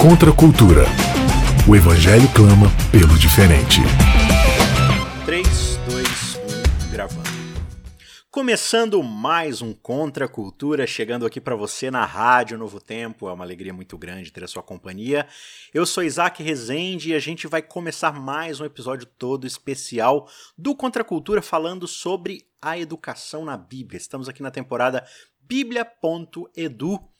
Contra a cultura. O Evangelho clama pelo diferente. 3, 2, 1, gravando. Começando mais um Contra a Cultura, chegando aqui para você na Rádio Novo Tempo. É uma alegria muito grande ter a sua companhia. Eu sou Isaac Rezende e a gente vai começar mais um episódio todo especial do Contra a Cultura falando sobre a educação na Bíblia. Estamos aqui na temporada bíblia.edu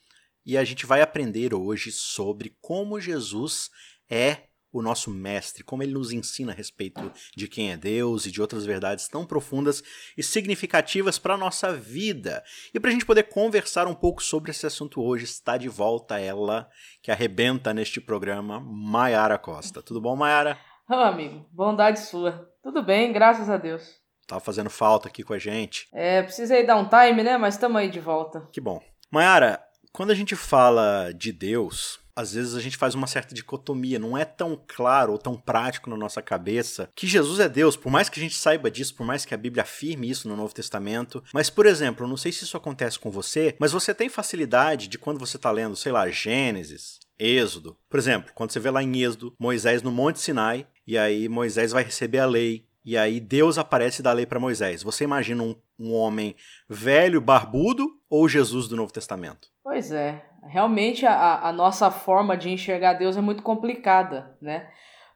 e a gente vai aprender hoje sobre como Jesus é o nosso mestre, como ele nos ensina a respeito de quem é Deus e de outras verdades tão profundas e significativas para a nossa vida. E para a gente poder conversar um pouco sobre esse assunto hoje, está de volta ela, que arrebenta neste programa, Maiara Costa. Tudo bom, Maiara? Ô, oh, amigo, bondade sua. Tudo bem, graças a Deus. Tava fazendo falta aqui com a gente. É, precisei dar um time, né? Mas estamos aí de volta. Que bom. Maiara, quando a gente fala de Deus, às vezes a gente faz uma certa dicotomia, não é tão claro ou tão prático na nossa cabeça que Jesus é Deus, por mais que a gente saiba disso, por mais que a Bíblia afirme isso no Novo Testamento. Mas, por exemplo, eu não sei se isso acontece com você, mas você tem facilidade de quando você está lendo, sei lá, Gênesis, Êxodo. Por exemplo, quando você vê lá em Êxodo, Moisés no Monte Sinai, e aí Moisés vai receber a lei, e aí Deus aparece e dá a lei para Moisés. Você imagina um, um homem velho, barbudo, ou Jesus do Novo Testamento? Pois é, realmente a, a nossa forma de enxergar Deus é muito complicada, né?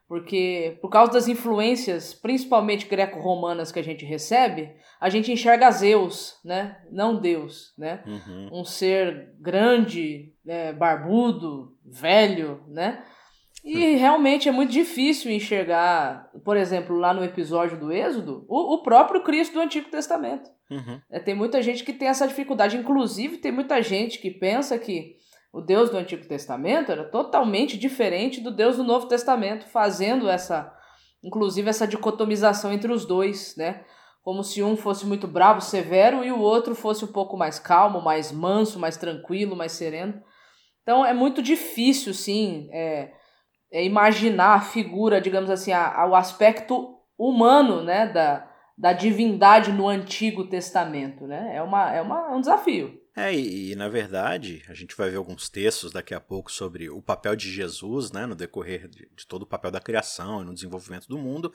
Porque por causa das influências, principalmente greco-romanas que a gente recebe, a gente enxerga Zeus, né? Não Deus, né? Uhum. Um ser grande, né? barbudo, velho, né? E realmente é muito difícil enxergar, por exemplo, lá no episódio do Êxodo, o, o próprio Cristo do Antigo Testamento. Uhum. É, tem muita gente que tem essa dificuldade. Inclusive, tem muita gente que pensa que o Deus do Antigo Testamento era totalmente diferente do Deus do Novo Testamento, fazendo essa, inclusive, essa dicotomização entre os dois, né? Como se um fosse muito bravo, severo, e o outro fosse um pouco mais calmo, mais manso, mais tranquilo, mais sereno. Então é muito difícil, sim, é, é imaginar a figura, digamos assim, a, a, o aspecto humano, né, da, da divindade no Antigo Testamento, né? É, uma, é, uma, é um desafio. É, e, e, na verdade, a gente vai ver alguns textos daqui a pouco sobre o papel de Jesus, né, no decorrer de, de todo o papel da criação e no desenvolvimento do mundo.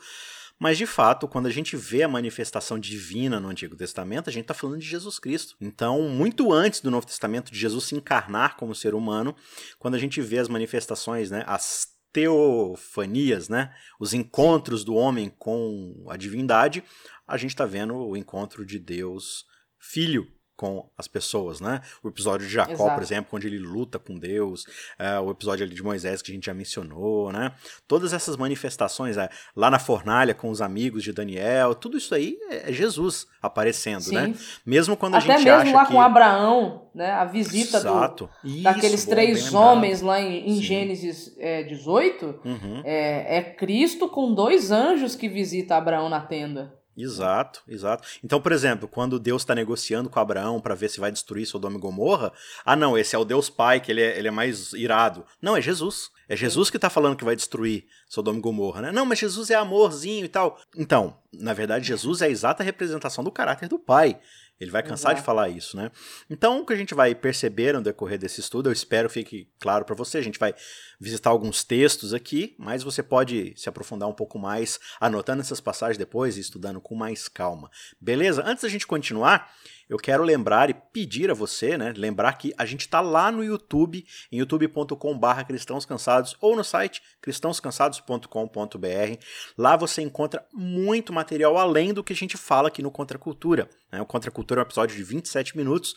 Mas, de fato, quando a gente vê a manifestação divina no Antigo Testamento, a gente está falando de Jesus Cristo. Então, muito antes do Novo Testamento, de Jesus se encarnar como ser humano, quando a gente vê as manifestações, né, as teofanias, né, os encontros do homem com a divindade, a gente está vendo o encontro de Deus Filho com as pessoas, né? O episódio de Jacó, Exato. por exemplo, onde ele luta com Deus, é, o episódio ali de Moisés que a gente já mencionou, né? Todas essas manifestações, é, lá na fornalha com os amigos de Daniel, tudo isso aí é, é Jesus aparecendo, né? Sim. né? Mesmo quando Até a gente mesmo acha lá que... com Abraão, né? A visita do, isso, daqueles bom, três homens lá em, em Gênesis é, 18, uhum. é, é Cristo com dois anjos que visita Abraão na tenda. Exato, exato. Então, por exemplo, quando Deus está negociando com Abraão para ver se vai destruir Sodoma e Gomorra, ah, não, esse é o Deus Pai, que ele é, ele é mais irado. Não, é Jesus. É Jesus que está falando que vai destruir Sodoma e Gomorra, né? Não, mas Jesus é amorzinho e tal. Então, na verdade, Jesus é a exata representação do caráter do Pai. Ele vai cansar Exato. de falar isso, né? Então, o que a gente vai perceber no decorrer desse estudo, eu espero fique claro para você, a gente vai visitar alguns textos aqui, mas você pode se aprofundar um pouco mais anotando essas passagens depois e estudando com mais calma. Beleza? Antes da gente continuar, eu quero lembrar e pedir a você, né, lembrar que a gente está lá no YouTube, em youtube.com/barra cristãos cansados ou no site cristãoscansados.com.br. Lá você encontra muito material além do que a gente fala aqui no Contra Cultura. Né? O Contra Cultura é um episódio de 27 minutos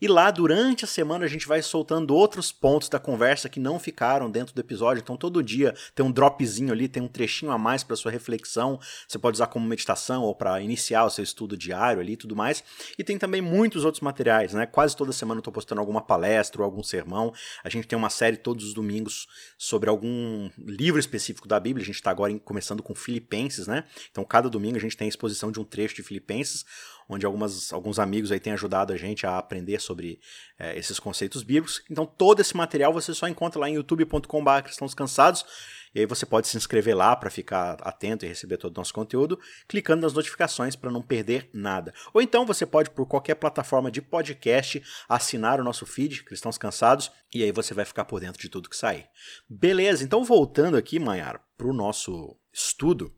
e lá, durante a semana, a gente vai soltando outros pontos da conversa que não ficaram dentro do episódio. Então, todo dia tem um dropzinho ali, tem um trechinho a mais para sua reflexão. Você pode usar como meditação ou para iniciar o seu estudo diário ali e tudo mais. E tem também muitos outros materiais, né? Quase toda semana eu estou postando alguma palestra ou algum sermão. A gente tem uma série todos os domingos sobre algum livro específico da Bíblia. A gente está agora começando com Filipenses, né? Então, cada domingo a gente tem a exposição de um trecho de Filipenses onde algumas, alguns amigos aí têm ajudado a gente a aprender sobre é, esses conceitos bíblicos. Então todo esse material você só encontra lá em youtube.com.br cristãos cansados. E aí você pode se inscrever lá para ficar atento e receber todo o nosso conteúdo, clicando nas notificações para não perder nada. Ou então você pode, por qualquer plataforma de podcast, assinar o nosso feed, Cristãos Cansados, e aí você vai ficar por dentro de tudo que sair. Beleza, então voltando aqui, Maiara, para o nosso estudo,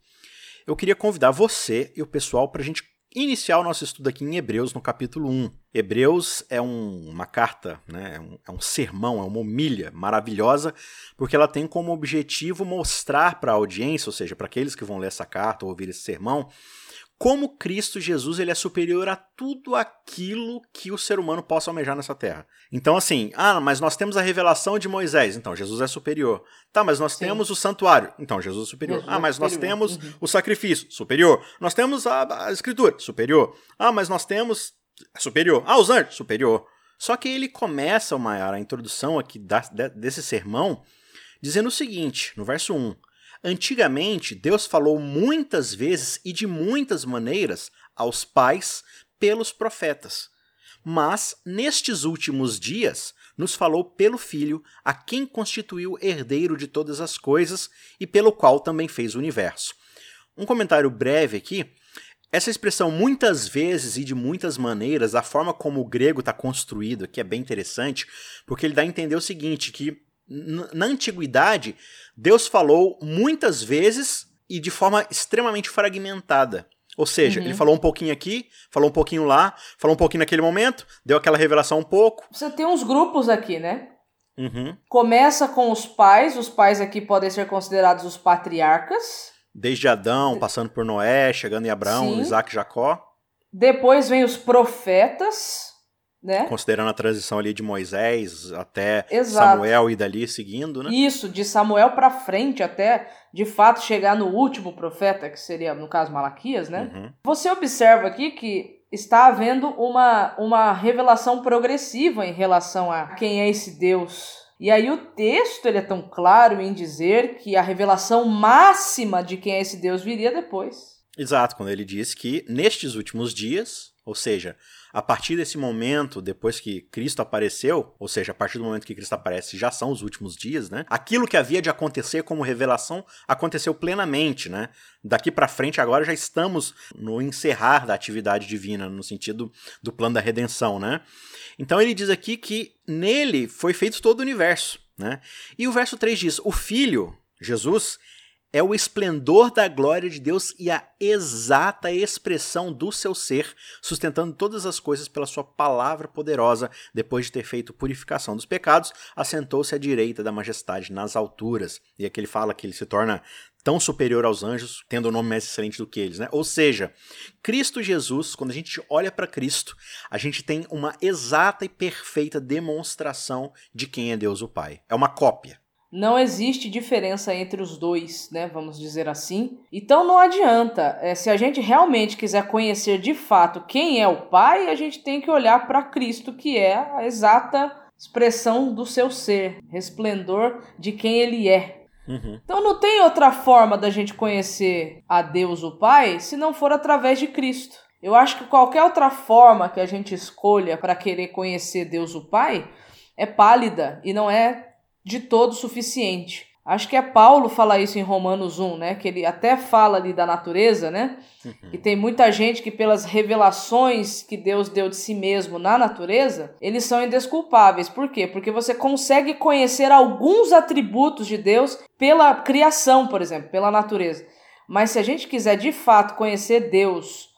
eu queria convidar você e o pessoal para a gente iniciar o nosso estudo aqui em Hebreus, no capítulo 1. Hebreus é um, uma carta, né, é, um, é um sermão, é uma homilha maravilhosa, porque ela tem como objetivo mostrar para a audiência, ou seja, para aqueles que vão ler essa carta ou ouvir esse sermão, como Cristo Jesus ele é superior a tudo aquilo que o ser humano possa almejar nessa terra. Então, assim, ah, mas nós temos a revelação de Moisés, então Jesus é superior. Tá, mas nós Sim. temos o santuário, então Jesus é superior. Jesus ah, é mas é nós temos uhum. o sacrifício, superior. Nós temos a, a escritura, superior. Ah, mas nós temos. Superior. Ah, os anjos, superior. Só que ele começa, Maiara, a introdução aqui da, desse sermão, dizendo o seguinte, no verso 1. Antigamente, Deus falou muitas vezes e de muitas maneiras aos pais pelos profetas. Mas, nestes últimos dias, nos falou pelo Filho, a quem constituiu herdeiro de todas as coisas e pelo qual também fez o universo. Um comentário breve aqui. Essa expressão muitas vezes e de muitas maneiras, a forma como o grego está construído aqui é bem interessante, porque ele dá a entender o seguinte, que na antiguidade, Deus falou muitas vezes e de forma extremamente fragmentada. Ou seja, uhum. ele falou um pouquinho aqui, falou um pouquinho lá, falou um pouquinho naquele momento, deu aquela revelação um pouco. Você tem uns grupos aqui, né? Uhum. Começa com os pais, os pais aqui podem ser considerados os patriarcas. Desde Adão, passando por Noé, chegando em Abraão, Sim. Isaac e Jacó. Depois vem os profetas né? Considerando a transição ali de Moisés até Exato. Samuel e dali seguindo, né? Isso, de Samuel para frente até de fato chegar no último profeta, que seria no caso Malaquias, né? Uhum. Você observa aqui que está havendo uma, uma revelação progressiva em relação a quem é esse Deus. E aí o texto ele é tão claro em dizer que a revelação máxima de quem é esse Deus viria depois. Exato, quando ele diz que nestes últimos dias, ou seja, a partir desse momento, depois que Cristo apareceu, ou seja, a partir do momento que Cristo aparece, já são os últimos dias, né? Aquilo que havia de acontecer como revelação aconteceu plenamente, né? Daqui para frente agora já estamos no encerrar da atividade divina, no sentido do plano da redenção, né? Então ele diz aqui que nele foi feito todo o universo, né? E o verso 3 diz: "O filho, Jesus, é o esplendor da glória de Deus e a exata expressão do seu ser, sustentando todas as coisas pela sua palavra poderosa. Depois de ter feito purificação dos pecados, assentou-se à direita da majestade nas alturas. E aqui ele fala que ele se torna tão superior aos anjos, tendo um nome mais excelente do que eles, né? Ou seja, Cristo Jesus, quando a gente olha para Cristo, a gente tem uma exata e perfeita demonstração de quem é Deus o Pai. É uma cópia não existe diferença entre os dois, né? Vamos dizer assim. Então não adianta. É, se a gente realmente quiser conhecer de fato quem é o Pai, a gente tem que olhar para Cristo, que é a exata expressão do seu ser, resplendor de quem ele é. Uhum. Então não tem outra forma da gente conhecer a Deus o Pai se não for através de Cristo. Eu acho que qualquer outra forma que a gente escolha para querer conhecer Deus o Pai é pálida e não é de todo suficiente. Acho que é Paulo fala isso em Romanos 1, né? Que ele até fala ali da natureza, né? Uhum. E tem muita gente que pelas revelações que Deus deu de si mesmo na natureza, eles são indesculpáveis. Por quê? Porque você consegue conhecer alguns atributos de Deus pela criação, por exemplo, pela natureza. Mas se a gente quiser de fato conhecer Deus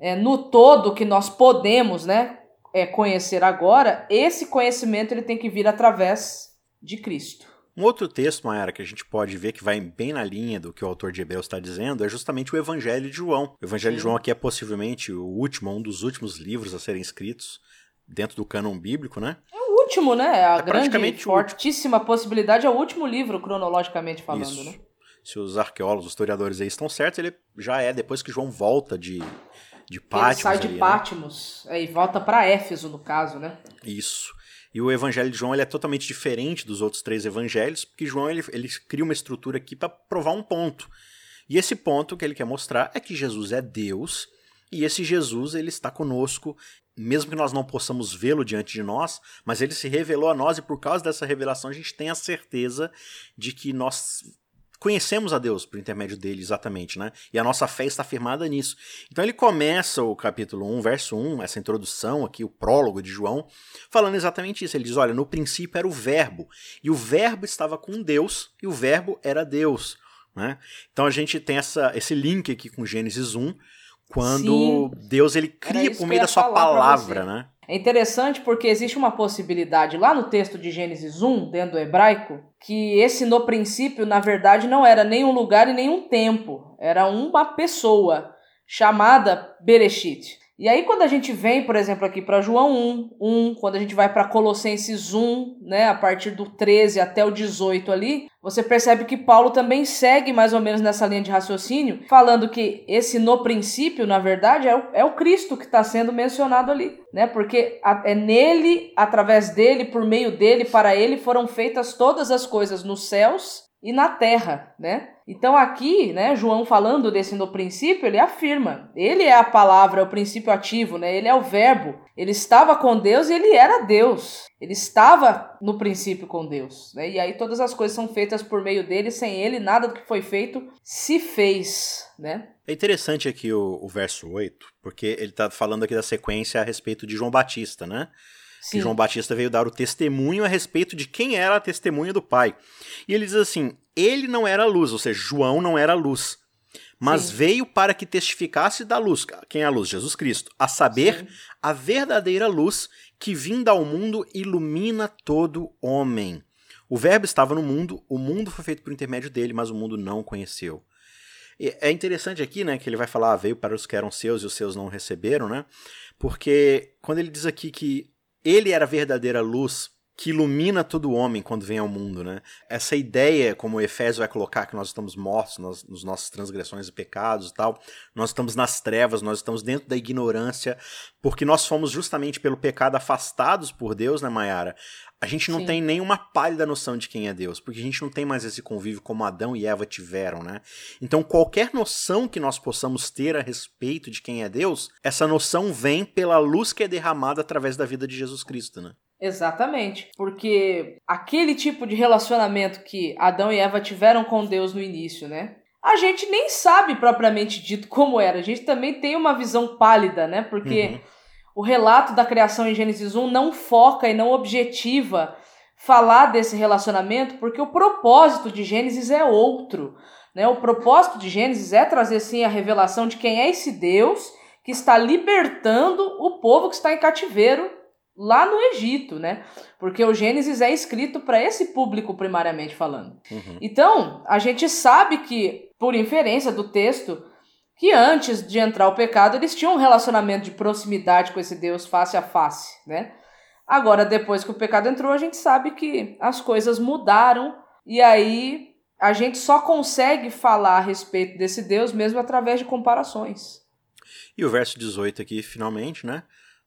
é, no todo que nós podemos, né? É, conhecer agora, esse conhecimento ele tem que vir através de Cristo. Um outro texto, Mayara, que a gente pode ver que vai bem na linha do que o autor de Hebreus está dizendo é justamente o Evangelho de João. O Evangelho Sim. de João aqui é possivelmente o último, um dos últimos livros a serem escritos dentro do cânon bíblico, né? É o último, né? A é grande, fortíssima possibilidade é o último livro, cronologicamente falando, Isso. né? Se os arqueólogos, os historiadores aí estão certos, ele já é depois que João volta de, de Patmos. Ele sai de ali, Patmos né? e volta para Éfeso, no caso, né? Isso. E o evangelho de João ele é totalmente diferente dos outros três evangelhos, porque João ele, ele cria uma estrutura aqui para provar um ponto. E esse ponto que ele quer mostrar é que Jesus é Deus E esse Jesus, ele está conosco, mesmo que nós não possamos vê-lo diante de nós, mas ele se revelou a nós e por causa dessa revelação a gente tem a certeza de que nós conhecemos a Deus por intermédio dele, exatamente, né? E a nossa fé está firmada nisso. Então ele começa o capítulo 1, verso 1, essa introdução aqui, o prólogo de João, falando exatamente isso. Ele diz: olha, no princípio era o Verbo, e o Verbo estava com Deus, e o Verbo era Deus. Né? Então a gente tem essa, esse link aqui com Gênesis 1, quando Sim. Deus ele cria por meio da sua palavra, né? É interessante porque existe uma possibilidade lá no texto de Gênesis 1, dentro do hebraico, que esse no princípio, na verdade, não era nem um lugar e nem um tempo, era uma pessoa chamada Bereshit. E aí, quando a gente vem, por exemplo, aqui para João 1, 1, quando a gente vai para Colossenses 1, né, a partir do 13 até o 18 ali, você percebe que Paulo também segue mais ou menos nessa linha de raciocínio, falando que esse no princípio, na verdade, é o, é o Cristo que está sendo mencionado ali, né? Porque é nele, através dele, por meio dele, para ele foram feitas todas as coisas nos céus e na terra, né? Então aqui, né, João falando desse no princípio, ele afirma, ele é a palavra, é o princípio ativo, né? Ele é o verbo. Ele estava com Deus e ele era Deus. Ele estava no princípio com Deus, né? E aí todas as coisas são feitas por meio dele, sem ele nada do que foi feito se fez, né? É interessante aqui o, o verso 8, porque ele está falando aqui da sequência a respeito de João Batista, né? Sim. que João Batista veio dar o testemunho a respeito de quem era a testemunha do Pai. E ele diz assim: ele não era luz, ou seja, João não era luz, mas Sim. veio para que testificasse da luz. Quem é a luz? Jesus Cristo. A saber, Sim. a verdadeira luz que vinda ao mundo ilumina todo homem. O Verbo estava no mundo, o mundo foi feito por intermédio dele, mas o mundo não o conheceu. É interessante aqui, né, que ele vai falar, ah, veio para os que eram seus e os seus não receberam, né? Porque quando ele diz aqui que ele era a verdadeira luz que ilumina todo homem quando vem ao mundo, né? Essa ideia, como o Efésio vai colocar, que nós estamos mortos nas, nos nossas transgressões e pecados e tal, nós estamos nas trevas, nós estamos dentro da ignorância, porque nós fomos justamente pelo pecado afastados por Deus, né, Mayara? A gente não Sim. tem nenhuma pálida noção de quem é Deus, porque a gente não tem mais esse convívio como Adão e Eva tiveram, né? Então, qualquer noção que nós possamos ter a respeito de quem é Deus, essa noção vem pela luz que é derramada através da vida de Jesus Cristo, né? Exatamente. Porque aquele tipo de relacionamento que Adão e Eva tiveram com Deus no início, né? A gente nem sabe propriamente dito como era. A gente também tem uma visão pálida, né? Porque uhum. o relato da criação em Gênesis 1 não foca e não objetiva falar desse relacionamento, porque o propósito de Gênesis é outro. Né? O propósito de Gênesis é trazer sim a revelação de quem é esse Deus que está libertando o povo que está em cativeiro lá no Egito, né? Porque o Gênesis é escrito para esse público primariamente falando. Uhum. Então, a gente sabe que, por inferência do texto, que antes de entrar o pecado, eles tinham um relacionamento de proximidade com esse Deus face a face, né? Agora, depois que o pecado entrou, a gente sabe que as coisas mudaram e aí a gente só consegue falar a respeito desse Deus mesmo através de comparações. E o verso 18 aqui, finalmente, né?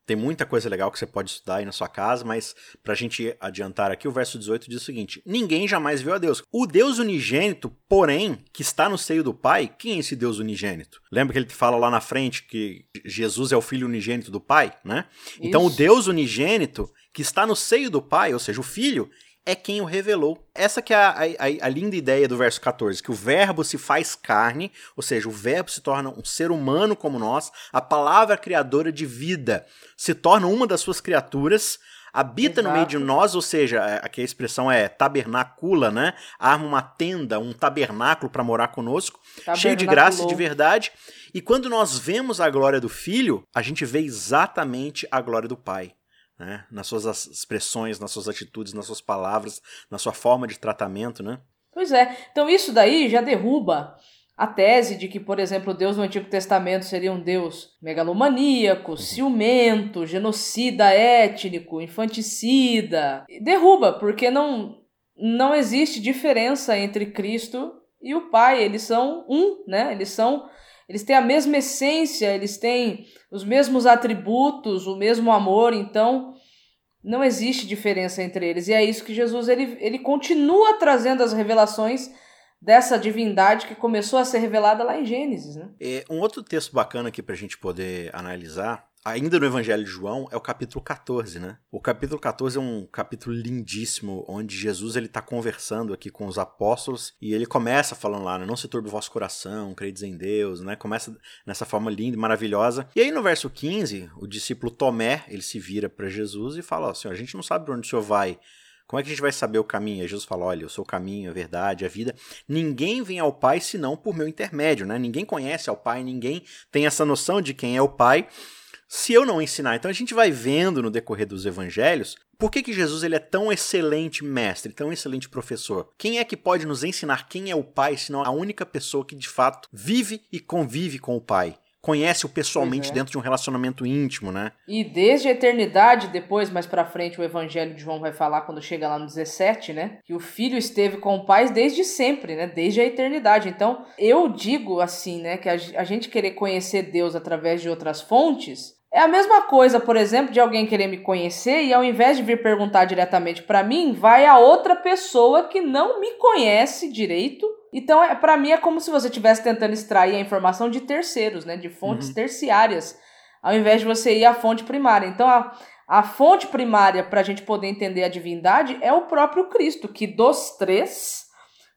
Tem muita coisa legal que você pode estudar aí na sua casa, mas pra gente adiantar aqui, o verso 18 diz o seguinte: Ninguém jamais viu a Deus. O Deus unigênito, porém, que está no seio do Pai, quem é esse Deus unigênito? Lembra que ele fala lá na frente que Jesus é o filho unigênito do Pai, né? Isso. Então o Deus unigênito que está no seio do Pai, ou seja, o filho, é quem o revelou. Essa que é a, a, a, linda ideia do verso 14, que o verbo se faz carne, ou seja, o verbo se torna um ser humano como nós, a palavra criadora de vida se torna uma das suas criaturas, habita Exato. no meio de nós, ou seja, é, aqui a expressão é tabernacula, né? Arma uma tenda, um tabernáculo para morar conosco, cheio de graça e de verdade. E quando nós vemos a glória do Filho, a gente vê exatamente a glória do Pai né? nas suas expressões, nas suas atitudes, nas suas palavras, na sua forma de tratamento, né? Pois é. Então isso daí já derruba a tese de que, por exemplo, Deus no Antigo Testamento seria um Deus megalomaníaco, uhum. ciumento, genocida étnico, infanticida. Derruba, porque não, não existe diferença entre Cristo e o Pai. Eles são um, né? Eles são eles têm a mesma essência, eles têm os mesmos atributos, o mesmo amor, então não existe diferença entre eles. E é isso que Jesus ele, ele continua trazendo as revelações dessa divindade que começou a ser revelada lá em Gênesis. Né? É, um outro texto bacana aqui para a gente poder analisar ainda no Evangelho de João, é o capítulo 14, né? O capítulo 14 é um capítulo lindíssimo, onde Jesus ele está conversando aqui com os apóstolos e ele começa falando lá, né? não se turbe o vosso coração, credes em Deus, né? Começa nessa forma linda e maravilhosa. E aí no verso 15, o discípulo Tomé, ele se vira para Jesus e fala, ó, Senhor, a gente não sabe onde o Senhor vai, como é que a gente vai saber o caminho? E Jesus fala: Olha, eu sou o caminho, a verdade, a vida. Ninguém vem ao Pai senão por meu intermédio, né? Ninguém conhece ao Pai, ninguém tem essa noção de quem é o Pai se eu não ensinar. Então a gente vai vendo no decorrer dos evangelhos por que, que Jesus ele é tão excelente mestre, tão excelente professor. Quem é que pode nos ensinar quem é o Pai, senão a única pessoa que de fato vive e convive com o Pai? Conhece-o pessoalmente é. dentro de um relacionamento íntimo, né? E desde a eternidade, depois, mais pra frente, o Evangelho de João vai falar quando chega lá no 17, né? Que o filho esteve com o pai desde sempre, né? Desde a eternidade. Então, eu digo assim, né? Que a gente querer conhecer Deus através de outras fontes é a mesma coisa, por exemplo, de alguém querer me conhecer e ao invés de vir perguntar diretamente para mim, vai a outra pessoa que não me conhece direito. Então, é, para mim é como se você estivesse tentando extrair a informação de terceiros, né, de fontes uhum. terciárias, ao invés de você ir à fonte primária. Então, a, a fonte primária para a gente poder entender a divindade é o próprio Cristo, que dos três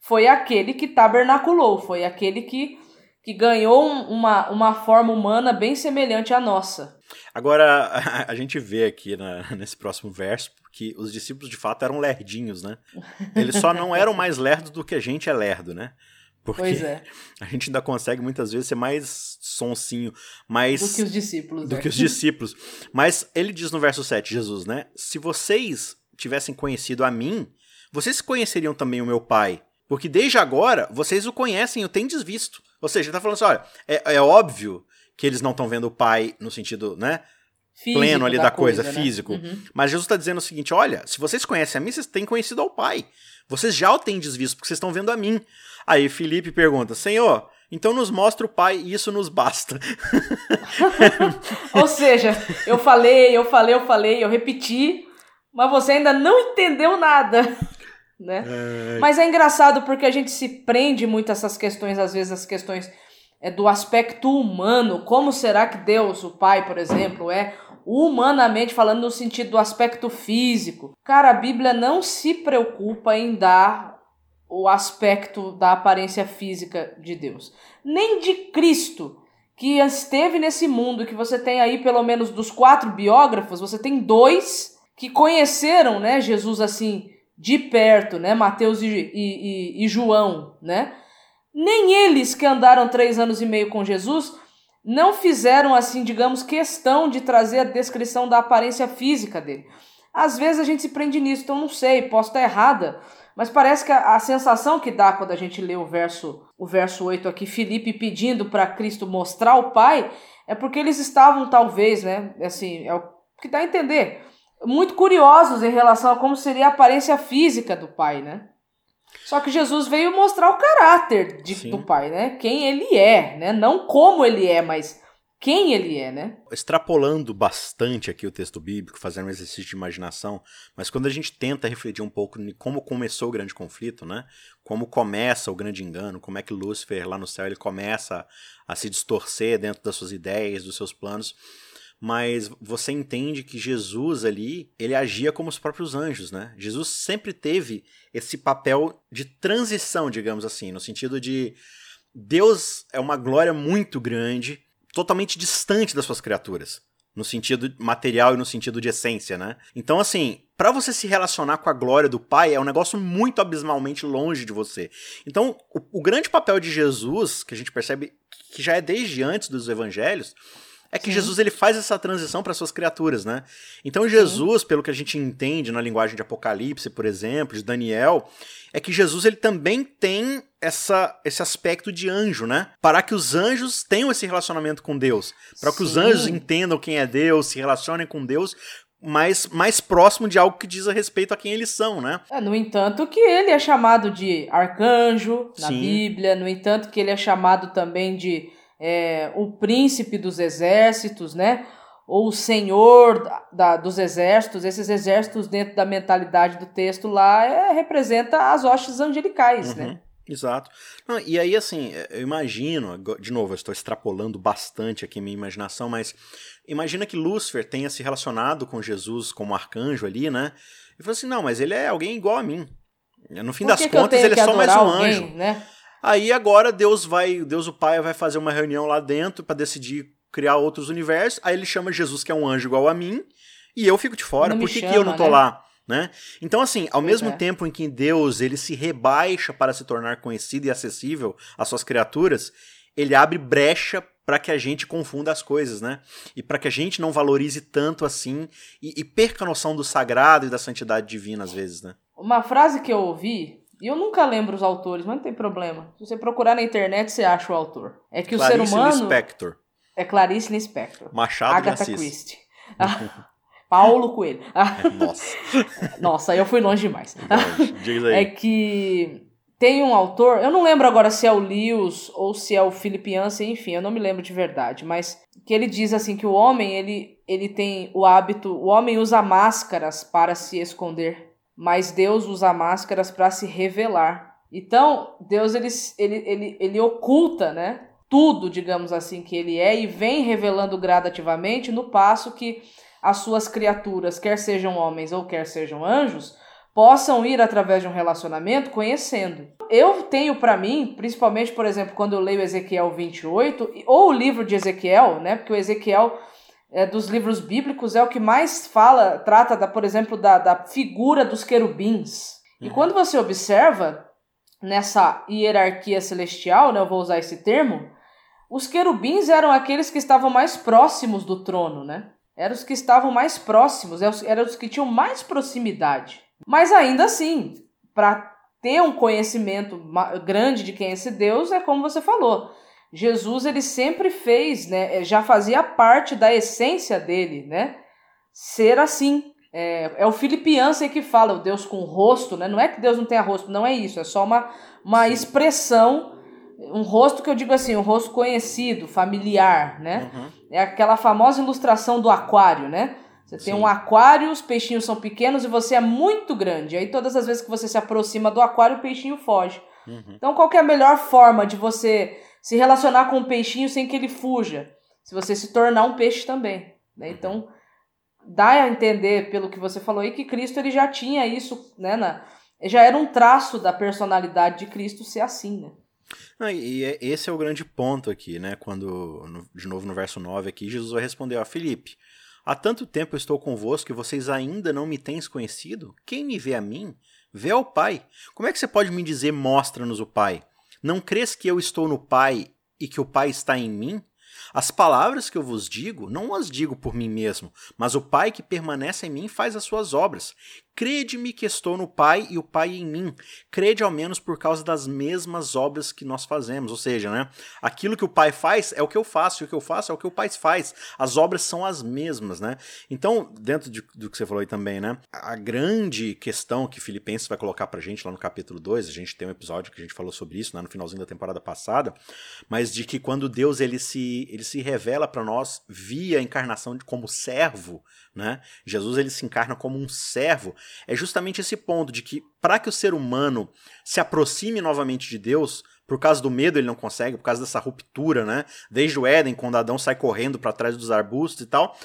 foi aquele que tabernaculou, foi aquele que, que ganhou uma, uma forma humana bem semelhante à nossa. Agora, a, a gente vê aqui na, nesse próximo verso que os discípulos de fato eram lerdinhos, né? Eles só não eram mais lerdos do que a gente é lerdo, né? Porque pois é. a gente ainda consegue muitas vezes ser mais sonsinho, mais. Do que os discípulos. Do né? que os discípulos. Mas ele diz no verso 7, Jesus, né? Se vocês tivessem conhecido a mim, vocês conheceriam também o meu Pai. Porque desde agora vocês o conhecem, o têm desvisto. Ou seja, ele está falando assim: olha, é, é óbvio que eles não estão vendo o pai no sentido, né? Físico pleno ali da, da coisa, coisa né? físico. Uhum. Mas Jesus está dizendo o seguinte: olha, se vocês conhecem a mim, vocês têm conhecido ao Pai. Vocês já o têm desvisto, porque vocês estão vendo a mim. Aí Felipe pergunta: Senhor, então nos mostra o Pai e isso nos basta. Ou seja, eu falei, eu falei, eu falei, eu repeti, mas você ainda não entendeu nada. Né? É... Mas é engraçado porque a gente se prende muito a essas questões, às vezes as questões é do aspecto humano. Como será que Deus, o Pai, por exemplo, é humanamente falando no sentido do aspecto físico? Cara, a Bíblia não se preocupa em dar o aspecto da aparência física de Deus, nem de Cristo, que esteve nesse mundo, que você tem aí pelo menos dos quatro biógrafos, você tem dois que conheceram, né, Jesus assim de perto, né, Mateus e, e, e, João, né? Nem eles que andaram três anos e meio com Jesus não fizeram, assim, digamos, questão de trazer a descrição da aparência física dele. Às vezes a gente se prende nisso, então não sei, posso estar errada, mas parece que a, a sensação que dá quando a gente lê o verso, o verso 8 aqui, Felipe pedindo para Cristo mostrar o Pai, é porque eles estavam, talvez, né, assim, é o que dá a entender, muito curiosos em relação a como seria a aparência física do Pai, né? Só que Jesus veio mostrar o caráter de, do pai, né? Quem ele é, né? Não como ele é, mas quem ele é, né? Extrapolando bastante aqui o texto bíblico, fazendo um exercício de imaginação, mas quando a gente tenta refletir um pouco em como começou o grande conflito, né? Como começa o grande engano, como é que Lúcifer lá no céu ele começa a se distorcer dentro das suas ideias, dos seus planos mas você entende que Jesus ali, ele agia como os próprios anjos, né? Jesus sempre teve esse papel de transição, digamos assim, no sentido de Deus é uma glória muito grande, totalmente distante das suas criaturas, no sentido material e no sentido de essência, né? Então, assim, para você se relacionar com a glória do Pai é um negócio muito abismalmente longe de você. Então, o, o grande papel de Jesus, que a gente percebe que já é desde antes dos evangelhos, é que Sim. Jesus ele faz essa transição para suas criaturas, né? Então Jesus, Sim. pelo que a gente entende na linguagem de Apocalipse, por exemplo, de Daniel, é que Jesus ele também tem essa, esse aspecto de anjo, né? Para que os anjos tenham esse relacionamento com Deus, para que os anjos entendam quem é Deus, se relacionem com Deus, mais, mais próximo de algo que diz a respeito a quem eles são, né? É, no entanto, que ele é chamado de arcanjo na Sim. Bíblia, no entanto, que ele é chamado também de é, o príncipe dos exércitos, né? Ou o senhor da, da, dos exércitos, esses exércitos dentro da mentalidade do texto lá é, representa as hostes angelicais, né? uhum. né? Exato. Não, e aí, assim, eu imagino, de novo, eu estou extrapolando bastante aqui minha imaginação, mas imagina que Lúcifer tenha se relacionado com Jesus como arcanjo ali, né? E falou assim: não, mas ele é alguém igual a mim. No fim Por das que contas, ele é só mais um adorar anjo. alguém, né? Aí agora Deus vai, Deus o Pai vai fazer uma reunião lá dentro para decidir criar outros universos. Aí ele chama Jesus que é um anjo igual a mim e eu fico de fora. Não Por que, que chama, eu não tô né? lá? Né? Então, assim, ao Pois mesmo é. tempo em que Deus ele se rebaixa para se tornar conhecido e acessível às suas criaturas, ele abre brecha para que a gente confunda as coisas, né? E para que a gente não valorize tanto assim e, e perca a noção do sagrado e da santidade divina às vezes, né? Uma frase que eu ouvi, e eu nunca lembro os autores, mas não tem problema. Se você procurar na internet, você acha o autor. É que o ser Clarice humano Lispector, é Clarice Lispector. Machado de Agatha Assis. Christie. Paulo Coelho. Ah, Nossa, Nossa, aí eu fui longe demais. diz aí. É que tem um autor, eu não lembro agora se é o Lewis ou se é o Philip Yancey, enfim, eu não me lembro de verdade, mas que ele diz assim que o homem, ele, ele tem o hábito, o homem usa máscaras para se esconder, mas Deus usa máscaras para se revelar. Então, Deus ele, ele, ele, ele oculta, né? Tudo, digamos assim, que ele é e vem revelando gradativamente no passo que as suas criaturas, quer sejam homens ou quer sejam anjos, possam ir através de um relacionamento conhecendo. Eu tenho para mim, principalmente, por exemplo, quando eu leio Ezequiel 28, ou o livro de Ezequiel, né? Porque o Ezequiel é, dos livros bíblicos é o que mais fala, trata, da, por exemplo, da, da figura dos querubins. E Uhum. quando você observa nessa hierarquia celestial, né, eu vou usar esse termo, os querubins eram aqueles que estavam mais próximos do trono, né? Eram os que estavam mais próximos, eram os- que tinham mais proximidade. Mas ainda assim, para ter um conhecimento grande de quem é esse Deus, é como você falou. Jesus ele sempre fez, né? Já fazia parte da essência dele, né? Ser assim. É, é o Filipe Yancey que fala, o Deus com rosto, né? Não é que Deus não tenha rosto, não é isso. É só uma, uma expressão, um rosto que eu digo assim, um rosto conhecido, familiar, né? Uhum. É aquela famosa ilustração do aquário, né? Você tem Sim. um aquário, os peixinhos são pequenos e você é muito grande. Aí todas as vezes que você se aproxima do aquário, o peixinho foge. Uhum. Então qual é a melhor forma de você se relacionar com o peixinho sem que ele fuja? Se você se tornar um peixe também. Né? Então dá a entender, pelo que você falou aí, que Cristo ele já tinha isso, né? Na, já era um traço da personalidade de Cristo ser assim, né? Não, e é- esse é o grande ponto aqui, né? Quando, de novo no verso 9 aqui, Jesus vai responder, ó, Felipe, há tanto tempo estou convosco e vocês ainda não me tens conhecido? Quem me vê a mim, vê ao Pai. Como é que você pode me dizer, mostra-nos o Pai? Não crês que eu estou no Pai e que o Pai está em mim? As palavras que eu vos digo, não as digo por mim mesmo, mas o Pai que permanece em mim faz as suas obras. Crede-me que estou no Pai e o Pai em mim. Crede ao menos por causa das mesmas obras que nós fazemos. Ou seja, né, aquilo que o Pai faz é o que eu faço, e o que eu faço é o que o Pai faz. As obras são as mesmas, né? Então, dentro de- do que você falou aí também, né, a grande questão que Filipenses vai colocar pra gente lá no capítulo 2, a gente tem um episódio que a gente falou sobre isso, né, no finalzinho da temporada passada, mas de que quando Deus ele se, ele se revela para nós via a encarnação de, como servo, né? Jesus ele se encarna como um servo. É justamente esse ponto de que para que o ser humano se aproxime novamente de Deus, por causa do medo ele não consegue, por causa dessa ruptura, né? Desde o Éden, quando Adão sai correndo para trás dos arbustos e tal,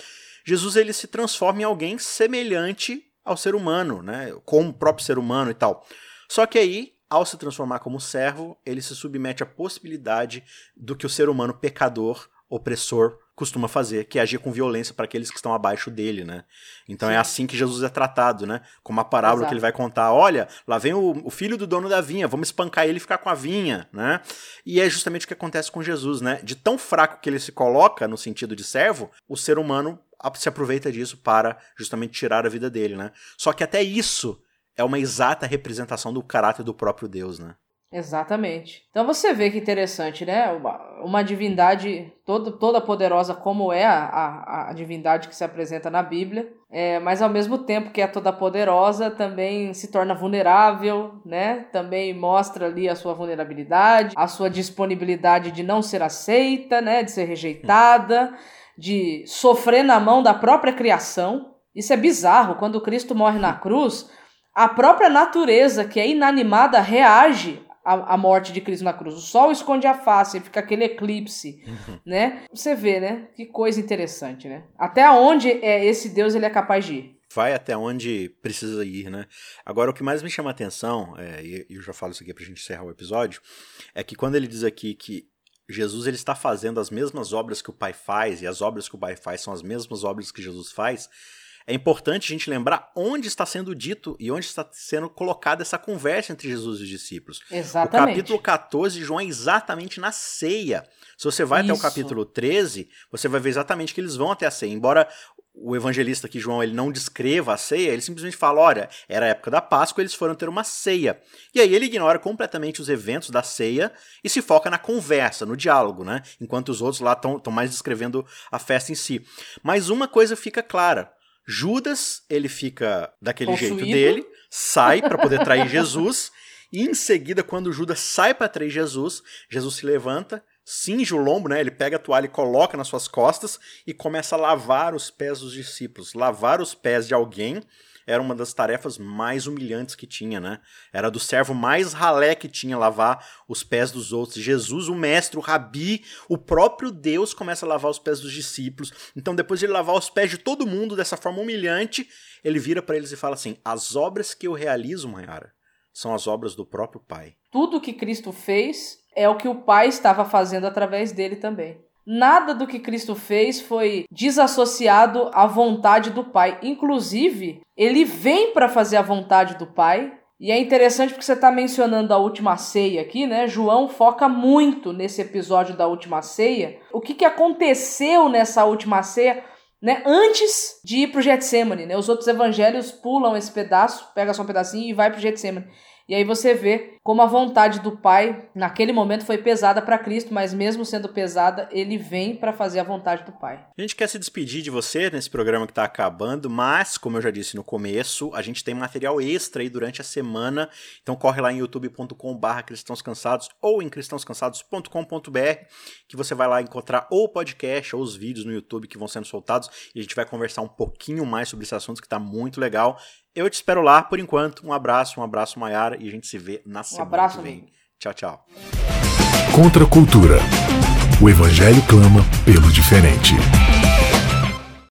Jesus ele se transforma em alguém semelhante ao ser humano, né? Como o próprio ser humano e tal. Só que aí, ao se transformar como servo, ele se submete à possibilidade do que o ser humano pecador, opressor, costuma fazer, que é agir com violência para aqueles que estão abaixo dele, né? Então é Sim. assim que Jesus é tratado, né? Como a parábola Exato. que ele vai contar, olha, lá vem o, o filho do dono da vinha, vamos espancar ele e ficar com a vinha, né? E é justamente o que acontece com Jesus, né? De tão fraco que ele se coloca no sentido de servo, o ser humano se aproveita disso para justamente tirar a vida dele, né? Só que até isso é uma exata representação do caráter do próprio Deus, né? Exatamente. Então você vê que interessante, né? Uma, uma divindade toda, toda poderosa como é a, a, a divindade que se apresenta na Bíblia, é, mas ao mesmo tempo que é toda poderosa, também se torna vulnerável, né? Também mostra ali a sua vulnerabilidade, a sua disponibilidade de não ser aceita, né? De ser rejeitada, de sofrer na mão da própria criação. Isso é bizarro. Quando Cristo morre na cruz, a própria natureza, que é inanimada, reage a, a, morte de Cristo na cruz. O sol esconde a face, fica aquele eclipse, uhum. né? Você vê, né? Que coisa interessante, né? Até onde é esse Deus ele é capaz de ir. Vai até onde precisa ir, né? Agora, o que mais me chama a atenção, é, e eu já falo isso aqui pra gente encerrar o episódio, é que quando ele diz aqui que Jesus ele está fazendo as mesmas obras que o Pai faz, e as obras que o Pai faz são as mesmas obras que Jesus faz, é importante a gente lembrar onde está sendo dito e onde está sendo colocada essa conversa entre Jesus e os discípulos. Exatamente. O capítulo 14 de João é exatamente na ceia. Se você vai Isso. até o capítulo 13, você vai ver exatamente que eles vão até a ceia. Embora o evangelista aqui, João, ele não descreva a ceia, ele simplesmente fala: olha, era a época da Páscoa, eles foram ter uma ceia. E aí ele ignora completamente os eventos da ceia e se foca na conversa, no diálogo, né? Enquanto os outros lá estão mais descrevendo a festa em si. Mas uma coisa fica clara: Judas, ele fica daquele Possuído. jeito dele, sai para poder trair Jesus, e em seguida, quando Judas sai para trair Jesus, Jesus se levanta, cinge o lombo, né? Ele pega a toalha e coloca nas suas costas e começa a lavar os pés dos discípulos. Lavar os pés de alguém era uma das tarefas mais humilhantes que tinha, né? Era do servo mais ralé que tinha lavar os pés dos outros. Jesus, o mestre, o rabi, o próprio Deus começa a lavar os pés dos discípulos. Então, depois de ele lavar os pés de todo mundo dessa forma humilhante, ele vira para eles e fala assim: As obras que eu realizo, Maiara, são as obras do próprio Pai. Tudo que Cristo fez é o que o Pai estava fazendo através dele também. Nada do que Cristo fez foi desassociado à vontade do Pai. Inclusive, ele vem para fazer a vontade do Pai. E é interessante porque você está mencionando a última ceia aqui, né? João foca muito nesse episódio da última ceia. O que, que aconteceu nessa última ceia? Né, antes de ir para o Getsemane, né? Os outros evangelhos pulam esse pedaço, pega só um pedacinho e vai para o Getsemane. E aí você vê como a vontade do Pai naquele momento foi pesada para Cristo, mas mesmo sendo pesada, ele vem para fazer a vontade do Pai. A gente quer se despedir de você nesse programa que está acabando, mas como eu já disse no começo, a gente tem material extra aí durante a semana. Então corre lá em youtube.com/barra cristãos cansados ou em cristãoscansados.com.br que você vai lá encontrar ou o podcast ou os vídeos no YouTube que vão sendo soltados e a gente vai conversar um pouquinho mais sobre esse assunto que está muito legal. Eu te espero lá por enquanto. Um abraço, um abraço, Maiara, e a gente se vê na um semana abraço, que vem. Tchau, tchau. Contra a cultura. O Evangelho clama pelo diferente.